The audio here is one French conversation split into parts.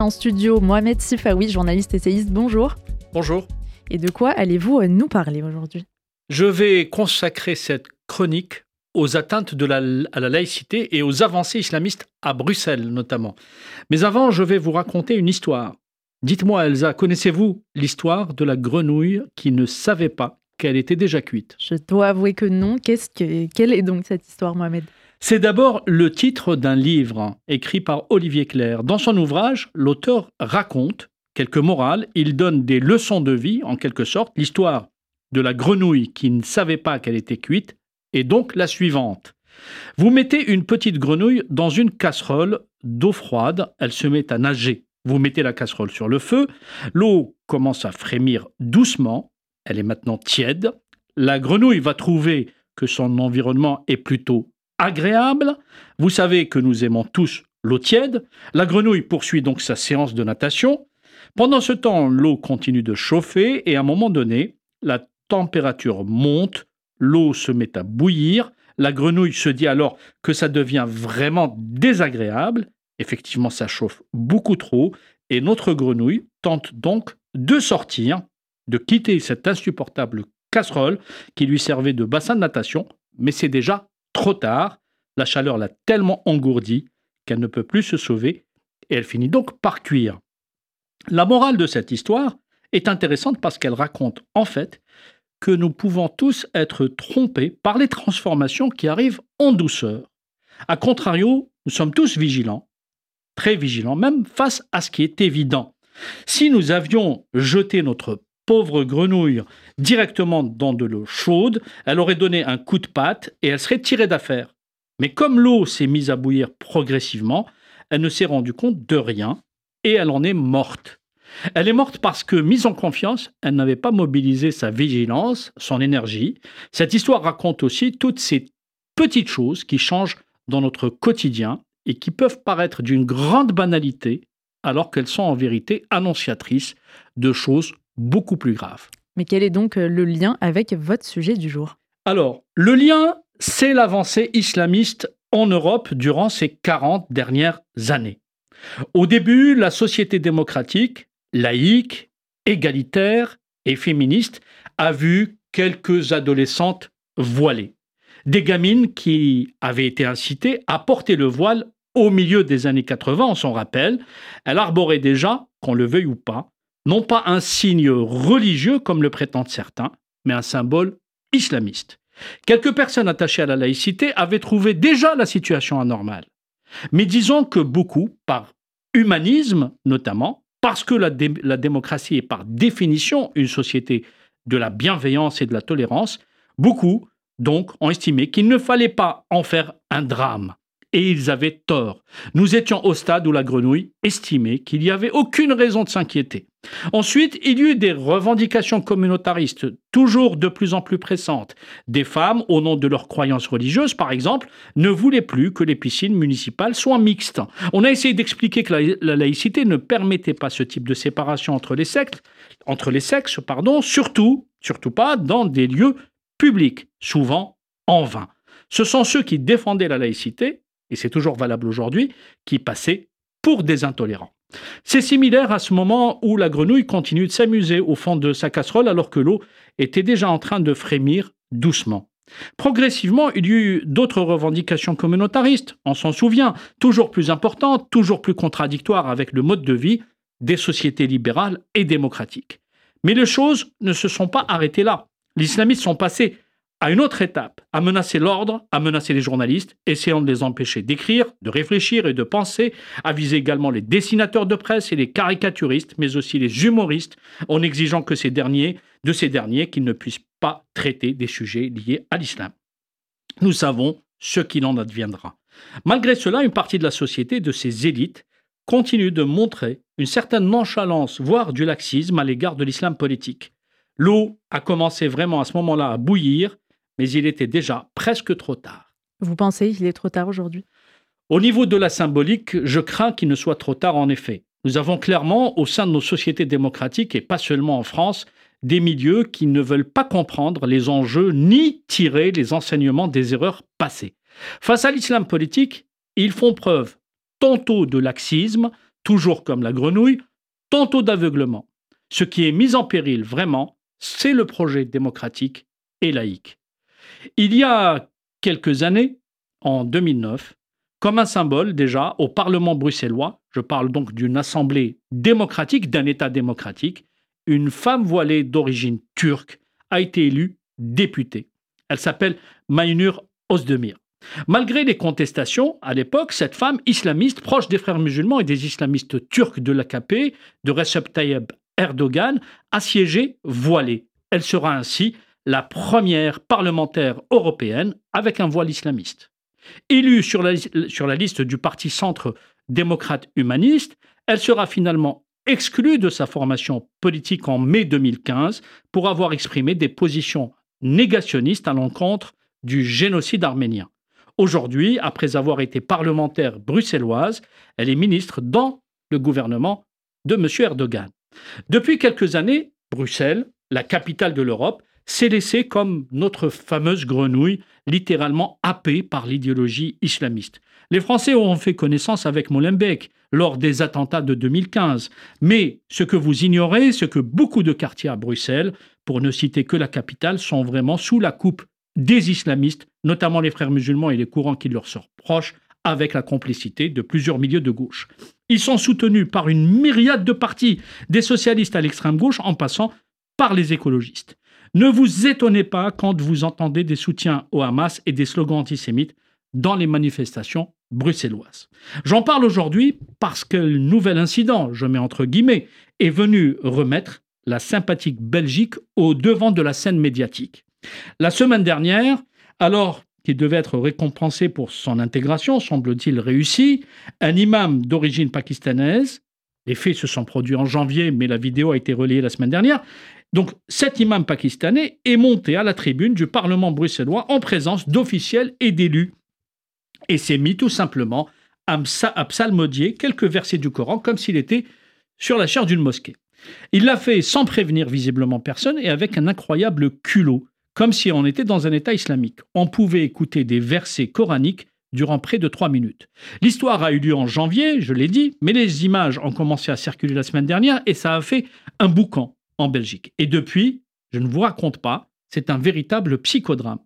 En studio, Mohamed Sifawi, journaliste essayiste, bonjour. Bonjour. Et de quoi allez-vous nous parler aujourd'hui? Je vais consacrer cette chronique aux atteintes de la, à la laïcité et aux avancées islamistes à Bruxelles notamment. Mais avant, je vais vous raconter une histoire. Dites-moi Elsa, connaissez-vous l'histoire de la grenouille qui ne savait pas qu'elle était déjà cuite? Je dois avouer que non. Qu'est-ce que, quelle est donc cette histoire, Mohamed? C'est d'abord le titre d'un livre écrit par Olivier Clair. Dans son ouvrage, l'auteur raconte quelques morales, il donne des leçons de vie en quelque sorte. L'histoire de la grenouille qui ne savait pas qu'elle était cuite est donc la suivante. Vous mettez une petite grenouille dans une casserole d'eau froide, elle se met à nager. Vous mettez la casserole sur le feu, l'eau commence à frémir doucement, elle est maintenant tiède. La grenouille va trouver que son environnement est plutôt agréable. Vous savez que nous aimons tous l'eau tiède. La grenouille poursuit donc sa séance de natation. Pendant ce temps, l'eau continue de chauffer et à un moment donné, la température monte, l'eau se met à bouillir. La grenouille se dit alors que ça devient vraiment désagréable. Effectivement, ça chauffe beaucoup trop et notre grenouille tente donc de sortir de quitter cette insupportable casserole qui lui servait de bassin de natation, mais c'est déjà trop tard. La chaleur l'a tellement engourdie qu'elle ne peut plus se sauver et elle finit donc par cuire. La morale de cette histoire est intéressante parce qu'elle raconte en fait que nous pouvons tous être trompés par les transformations qui arrivent en douceur. A contrario, nous sommes tous vigilants, très vigilants même face à ce qui est évident. Si nous avions jeté notre pauvre grenouille directement dans de l'eau chaude, elle aurait donné un coup de patte et elle serait tirée d'affaire. Mais comme l'eau s'est mise à bouillir progressivement, elle ne s'est rendue compte de rien et elle en est morte. Elle est morte parce que, mise en confiance, elle n'avait pas mobilisé sa vigilance, son énergie. Cette histoire raconte aussi toutes ces petites choses qui changent dans notre quotidien et qui peuvent paraître d'une grande banalité alors qu'elles sont en vérité annonciatrices de choses beaucoup plus grave. Mais quel est donc euh, le lien avec votre sujet du jour? Alors, le lien, c'est l'avancée islamiste en Europe durant ces 40 dernières années. Au début, la société démocratique, laïque, égalitaire et féministe a vu quelques adolescentes voilées. Des gamines qui avaient été incitées à porter le voile au milieu des années 80, on s'en rappelle. Elles arboraient déjà, qu'on le veuille ou pas, non pas un signe religieux comme le prétendent certains, mais un symbole islamiste. Quelques personnes attachées à la laïcité avaient trouvé déjà la situation anormale. Mais disons que beaucoup, par humanisme notamment, parce que la, la, démocratie est par définition une société de la bienveillance et de la tolérance, beaucoup donc ont estimé qu'il ne fallait pas en faire un drame et ils avaient tort. Nous étions au stade où la grenouille estimait qu'il n'y avait aucune raison de s'inquiéter. Ensuite, il y eut des revendications communautaristes toujours de plus en plus pressantes. Des femmes, au nom de leurs croyances religieuses par exemple, ne voulaient plus que les piscines municipales soient mixtes. On a essayé d'expliquer que la, laïcité ne permettait pas ce type de séparation entre les sexes, entre les sexes pardon, surtout, surtout pas dans des lieux publics, souvent en vain. Ce sont ceux qui défendaient la laïcité et c'est toujours valable aujourd'hui, qui passaient pour des intolérants. C'est similaire à ce moment où la grenouille continue de s'amuser au fond de sa casserole alors que l'eau était déjà en train de frémir doucement. Progressivement, il y eut d'autres revendications communautaristes, on s'en souvient, toujours plus importantes, toujours plus contradictoires avec le mode de vie des sociétés libérales et démocratiques. Mais les choses ne se sont pas arrêtées là. Les islamistes sont passés à une autre étape, à menacer l'ordre, à menacer les journalistes, essayant de les empêcher d'écrire, de réfléchir et de penser, à viser également les dessinateurs de presse et les caricaturistes, mais aussi les humoristes, en exigeant que ces derniers, de ces derniers qu'ils ne puissent pas traiter des sujets liés à l'islam. Nous savons ce qu'il en adviendra. Malgré cela, une partie de la société, de ces élites, continue de montrer une certaine nonchalance, voire du laxisme à l'égard de l'islam politique. L'eau a commencé vraiment à ce moment-là à bouillir mais il était déjà presque trop tard. Vous pensez qu'il est trop tard aujourd'hui? Au niveau de la symbolique, je crains qu'il ne soit trop tard en effet. Nous avons clairement, au sein de nos sociétés démocratiques, et pas seulement en France, des milieux qui ne veulent pas comprendre les enjeux ni tirer les enseignements des erreurs passées. Face à l'islam politique, ils font preuve tantôt de laxisme, toujours comme la grenouille, tantôt d'aveuglement. Ce qui est mis en péril vraiment, c'est le projet démocratique et laïque. Il y a quelques années, en 2009, comme un symbole déjà au Parlement bruxellois, je parle donc d'une assemblée démocratique, d'un État démocratique, une femme voilée d'origine turque a été élue députée. Elle s'appelle Maynur Ozdemir. Malgré les contestations, à l'époque, cette femme islamiste, proche des frères musulmans et des islamistes turcs de l'AKP, de Recep Tayyip Erdogan, a siégé voilée. Elle sera ainsi la première parlementaire européenne avec un voile islamiste. Élue sur la, liste du Parti centre démocrate humaniste, elle sera finalement exclue de sa formation politique en mai 2015 pour avoir exprimé des positions négationnistes à l'encontre du génocide arménien. Aujourd'hui, après avoir été parlementaire bruxelloise, elle est ministre dans le gouvernement de M. Erdogan. Depuis quelques années, Bruxelles, la capitale de l'Europe, s'est laissée comme notre fameuse grenouille, littéralement happée par l'idéologie islamiste. Les Français ont fait connaissance avec Molenbeek lors des attentats de 2015. Mais ce que vous ignorez, c'est que beaucoup de quartiers à Bruxelles, pour ne citer que la capitale, sont vraiment sous la coupe des islamistes, notamment les frères musulmans et les courants qui leur sont proches, avec la complicité de plusieurs milieux de gauche. Ils sont soutenus par une myriade de partis, des socialistes à l'extrême gauche en passant par les écologistes. Ne vous étonnez pas quand vous entendez des soutiens au Hamas et des slogans antisémites dans les manifestations bruxelloises. J'en parle aujourd'hui parce que le nouvel incident, je mets entre guillemets, est venu remettre la sympathique Belgique au devant de la scène médiatique. La semaine dernière, alors qu'il devait être récompensé pour son intégration, semble-t-il réussi, un imam d'origine pakistanaise, les faits se sont produits en janvier, mais la vidéo a été relayée la semaine dernière, donc cet imam pakistanais est monté à la tribune du Parlement bruxellois en présence d'officiels et d'élus et s'est mis tout simplement à, psalmodier quelques versets du Coran comme s'il était sur la chair d'une mosquée. Il l'a fait sans prévenir visiblement personne et avec un incroyable culot, comme si on était dans un État islamique. On pouvait écouter des versets coraniques durant près de trois minutes. L'histoire a eu lieu en janvier, je l'ai dit, mais les images ont commencé à circuler la semaine dernière et ça a fait un boucan en Belgique. Et depuis, je ne vous raconte pas, c'est un véritable psychodrame.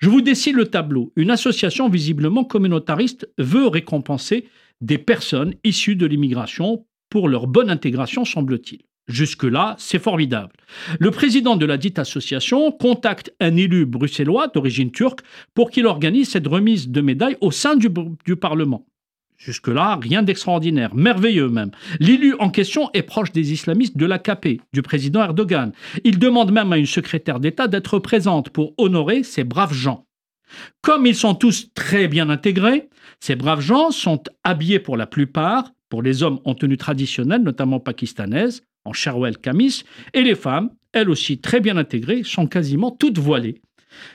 Je vous dessine le tableau. Une association visiblement communautariste veut récompenser des personnes issues de l'immigration pour leur bonne intégration, semble-t-il. Jusque-là, c'est formidable. Le président de la dite association contacte un élu bruxellois d'origine turque pour qu'il organise cette remise de médailles au sein du Parlement. Jusque-là, rien d'extraordinaire, merveilleux même. L'élu en question est proche des islamistes de l'AKP, du président Erdogan. Il demande même à une secrétaire d'État d'être présente pour honorer ces braves gens. Comme ils sont tous très bien intégrés, ces braves gens sont habillés pour la plupart, pour les hommes en tenue traditionnelle, notamment pakistanaise, en sherwell kamis, et les femmes, elles aussi très bien intégrées, sont quasiment toutes voilées.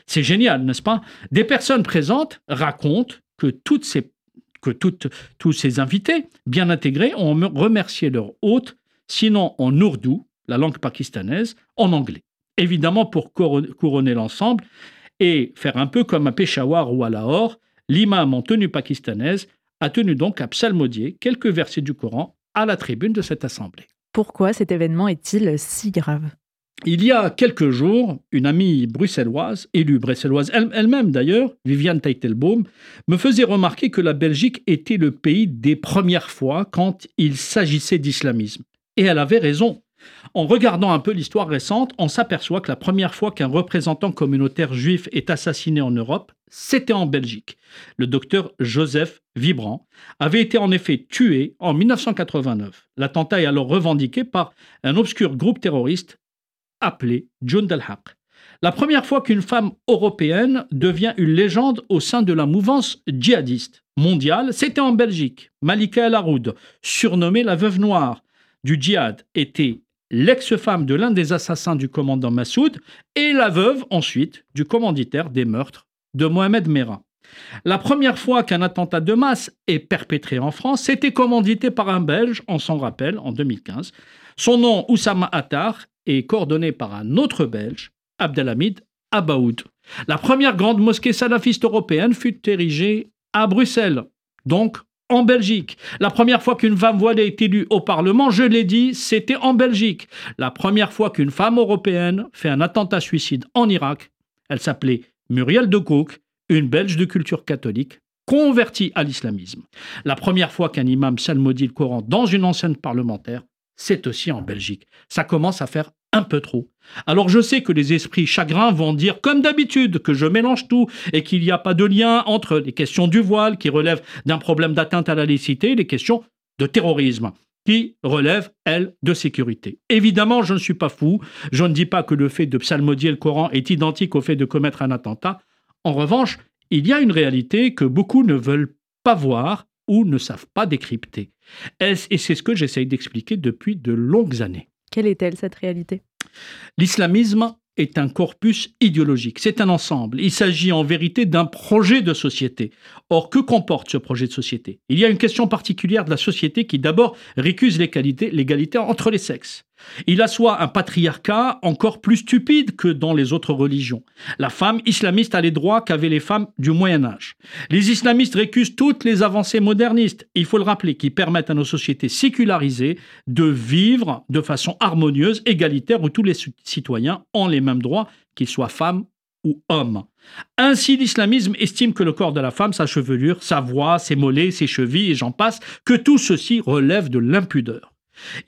C'est génial, n'est-ce pas? Des personnes présentes racontent que toutes ces que tous ces invités, bien intégrés, ont remercié leur hôte, sinon en ourdou, la langue pakistanaise, en anglais. Évidemment, pour couronner l'ensemble et faire un peu comme à Peshawar ou à Lahore, l'imam en tenue pakistanaise a tenu donc à psalmodier quelques versets du Coran à la tribune de cette assemblée. Pourquoi cet événement est-il si grave? Il y a quelques jours, une amie bruxelloise, élue bruxelloise elle-même d'ailleurs, Viviane Teitelbaum, me faisait remarquer que la Belgique était le pays des premières fois quand il s'agissait d'islamisme. Et elle avait raison. En regardant un peu l'histoire récente, on s'aperçoit que la première fois qu'un représentant communautaire juif est assassiné en Europe, c'était en Belgique. Le docteur Joseph Vibrant avait été en effet tué en 1989. L'attentat est alors revendiqué par un obscur groupe terroriste appelé Jund al-Haq. La première fois qu'une femme européenne devient une légende au sein de la mouvance djihadiste mondiale, c'était en Belgique. Malika El Haroud, surnommée la veuve noire du djihad, était l'ex-femme de l'un des assassins du commandant Massoud et la veuve ensuite du commanditaire des meurtres de Mohamed Merah. La première fois qu'un attentat de masse est perpétré en France, c'était commandité par un Belge, on s'en rappelle, en 2015. Son nom, Oussama Attar, est coordonné par un autre Belge, Abdelhamid Abaoud. La première grande mosquée salafiste européenne fut érigée à Bruxelles, donc en Belgique. La première fois qu'une femme voilée est élue au Parlement, je l'ai dit, c'était en Belgique. La première fois qu'une femme européenne fait un attentat suicide en Irak, elle s'appelait Muriel de Cook, une Belge de culture catholique, convertie à l'islamisme. La première fois qu'un imam salmodie le Coran dans une enceinte parlementaire, c'est aussi en Belgique. Ça commence à faire un peu trop. Alors je sais que les esprits chagrins vont dire, comme d'habitude, que je mélange tout et qu'il n'y a pas de lien entre les questions du voile qui relèvent d'un problème d'atteinte à la laïcité et les questions de terrorisme qui relèvent, elles, de sécurité. Évidemment, je ne suis pas fou, je ne dis pas que le fait de psalmodier le Coran est identique au fait de commettre un attentat. En revanche, il y a une réalité que beaucoup ne veulent pas voir ou ne savent pas décrypter. Et c'est ce que j'essaye d'expliquer depuis de longues années. Quelle est-elle, cette réalité? L'islamisme est un corpus idéologique, c'est un ensemble. Il s'agit en vérité d'un projet de société. Or, que comporte ce projet de société? Il y a une question particulière de la société qui d'abord récuse l'égalité entre les sexes. Il assoit un patriarcat encore plus stupide que dans les autres religions. La femme islamiste a les droits qu'avaient les femmes du Moyen Âge. Les islamistes récusent toutes les avancées modernistes, il faut le rappeler, qui permettent à nos sociétés sécularisées de vivre de façon harmonieuse, égalitaire, où tous les citoyens ont les mêmes droits, qu'ils soient femmes ou hommes. Ainsi, l'islamisme estime que le corps de la femme, sa chevelure, sa voix, ses mollets, ses chevilles, et j'en passe, que tout ceci relève de l'impudeur.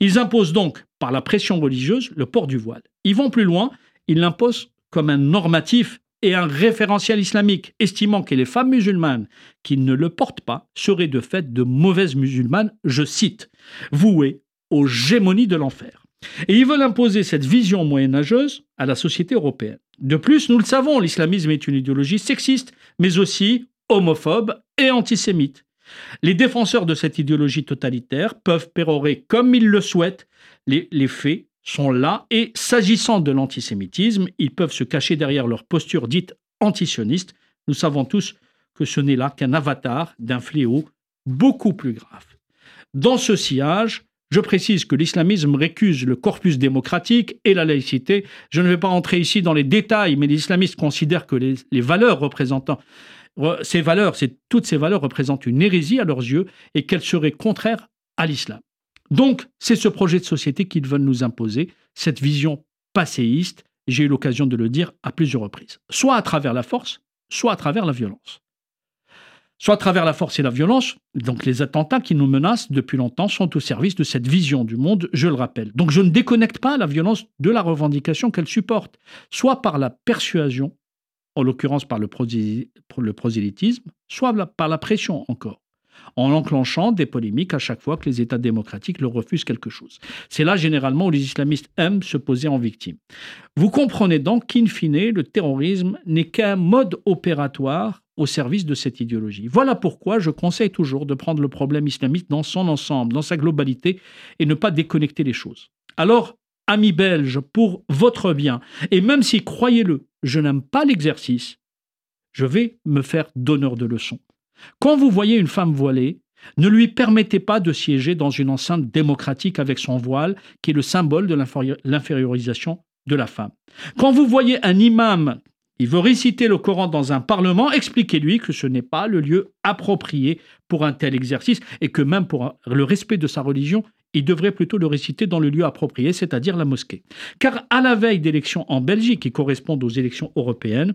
Ils imposent donc, par la pression religieuse, le port du voile. Ils vont plus loin, ils l'imposent comme un normatif et un référentiel islamique, estimant que les femmes musulmanes qui ne le portent pas seraient de fait de mauvaises musulmanes, je cite, vouées aux gémonies de l'enfer. Et ils veulent imposer cette vision moyenâgeuse à la société européenne. De plus, nous le savons, l'islamisme est une idéologie sexiste, mais aussi homophobe et antisémite. Les défenseurs de cette idéologie totalitaire peuvent pérorer comme ils le souhaitent. Les, faits sont là et s'agissant de l'antisémitisme, ils peuvent se cacher derrière leur posture dite antisioniste. Nous savons tous que ce n'est là qu'un avatar d'un fléau beaucoup plus grave. Dans ce sillage, je précise que l'islamisme récuse le corpus démocratique et la laïcité. Je ne vais pas entrer ici dans les détails, mais les islamistes considèrent que les, les valeurs représentant ces valeurs, toutes ces valeurs représentent une hérésie à leurs yeux et qu'elles seraient contraires à l'islam. Donc, c'est ce projet de société qu'ils veulent nous imposer, cette vision passéiste, j'ai eu l'occasion de le dire à plusieurs reprises, soit à travers la force, soit à travers la violence. Soit à travers la force et la violence, donc les attentats qui nous menacent depuis longtemps sont au service de cette vision du monde, je le rappelle. Donc je ne déconnecte pas la violence de la revendication qu'elle supporte, soit par la persuasion, en l'occurrence par le, prosélytisme, soit par la pression encore, en enclenchant des polémiques à chaque fois que les États démocratiques leur refusent quelque chose. C'est là généralement où les islamistes aiment se poser en victime. Vous comprenez donc qu'in fine, le terrorisme n'est qu'un mode opératoire au service de cette idéologie. Voilà pourquoi je conseille toujours de prendre le problème islamique dans son ensemble, dans sa globalité, et ne pas déconnecter les choses. Alors, amis belges, pour votre bien, et même si, croyez-le, je n'aime pas l'exercice, je vais me faire donneur de leçons. Quand vous voyez une femme voilée, ne lui permettez pas de siéger dans une enceinte démocratique avec son voile, qui est le symbole de l'infériorisation de la femme. Quand vous voyez un imam il veut réciter le Coran dans un parlement, expliquez-lui que ce n'est pas le lieu approprié pour un tel exercice et que même pour le respect de sa religion, il devrait plutôt le réciter dans le lieu approprié, c'est-à-dire la mosquée. Car à la veille d'élections en Belgique qui correspondent aux élections européennes,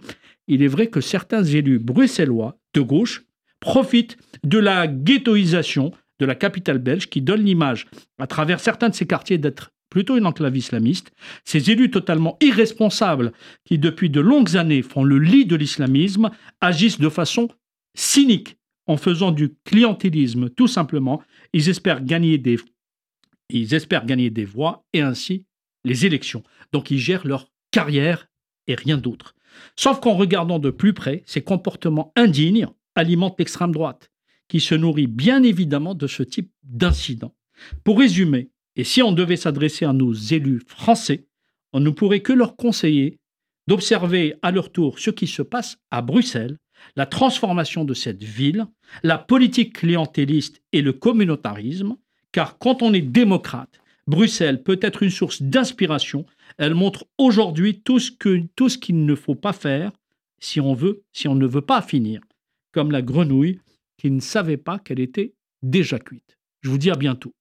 il est vrai que certains élus bruxellois de gauche profitent de la ghettoisation de la capitale belge qui donne l'image, à travers certains de ces quartiers, d'être plutôt une enclave islamiste. Ces élus totalement irresponsables qui, depuis de longues années, font le lit de l'islamisme, agissent de façon cynique en faisant du clientélisme tout simplement. Ils espèrent gagner des, ils espèrent gagner des voix et ainsi les élections. Donc ils gèrent leur carrière et rien d'autre. Sauf qu'en regardant de plus près, ces comportements indignes alimentent l'extrême droite, qui se nourrit bien évidemment de ce type d'incident. Pour résumer, et si on devait s'adresser à nos élus français, on ne pourrait que leur conseiller d'observer à leur tour ce qui se passe à Bruxelles, la transformation de cette ville, la politique clientéliste et le communautarisme, car quand on est démocrate, Bruxelles peut être une source d'inspiration. Elle montre aujourd'hui tout ce qu'il ne faut pas faire si on veut, si on ne veut pas finir, comme la grenouille qui ne savait pas qu'elle était déjà cuite. Je vous dis à bientôt.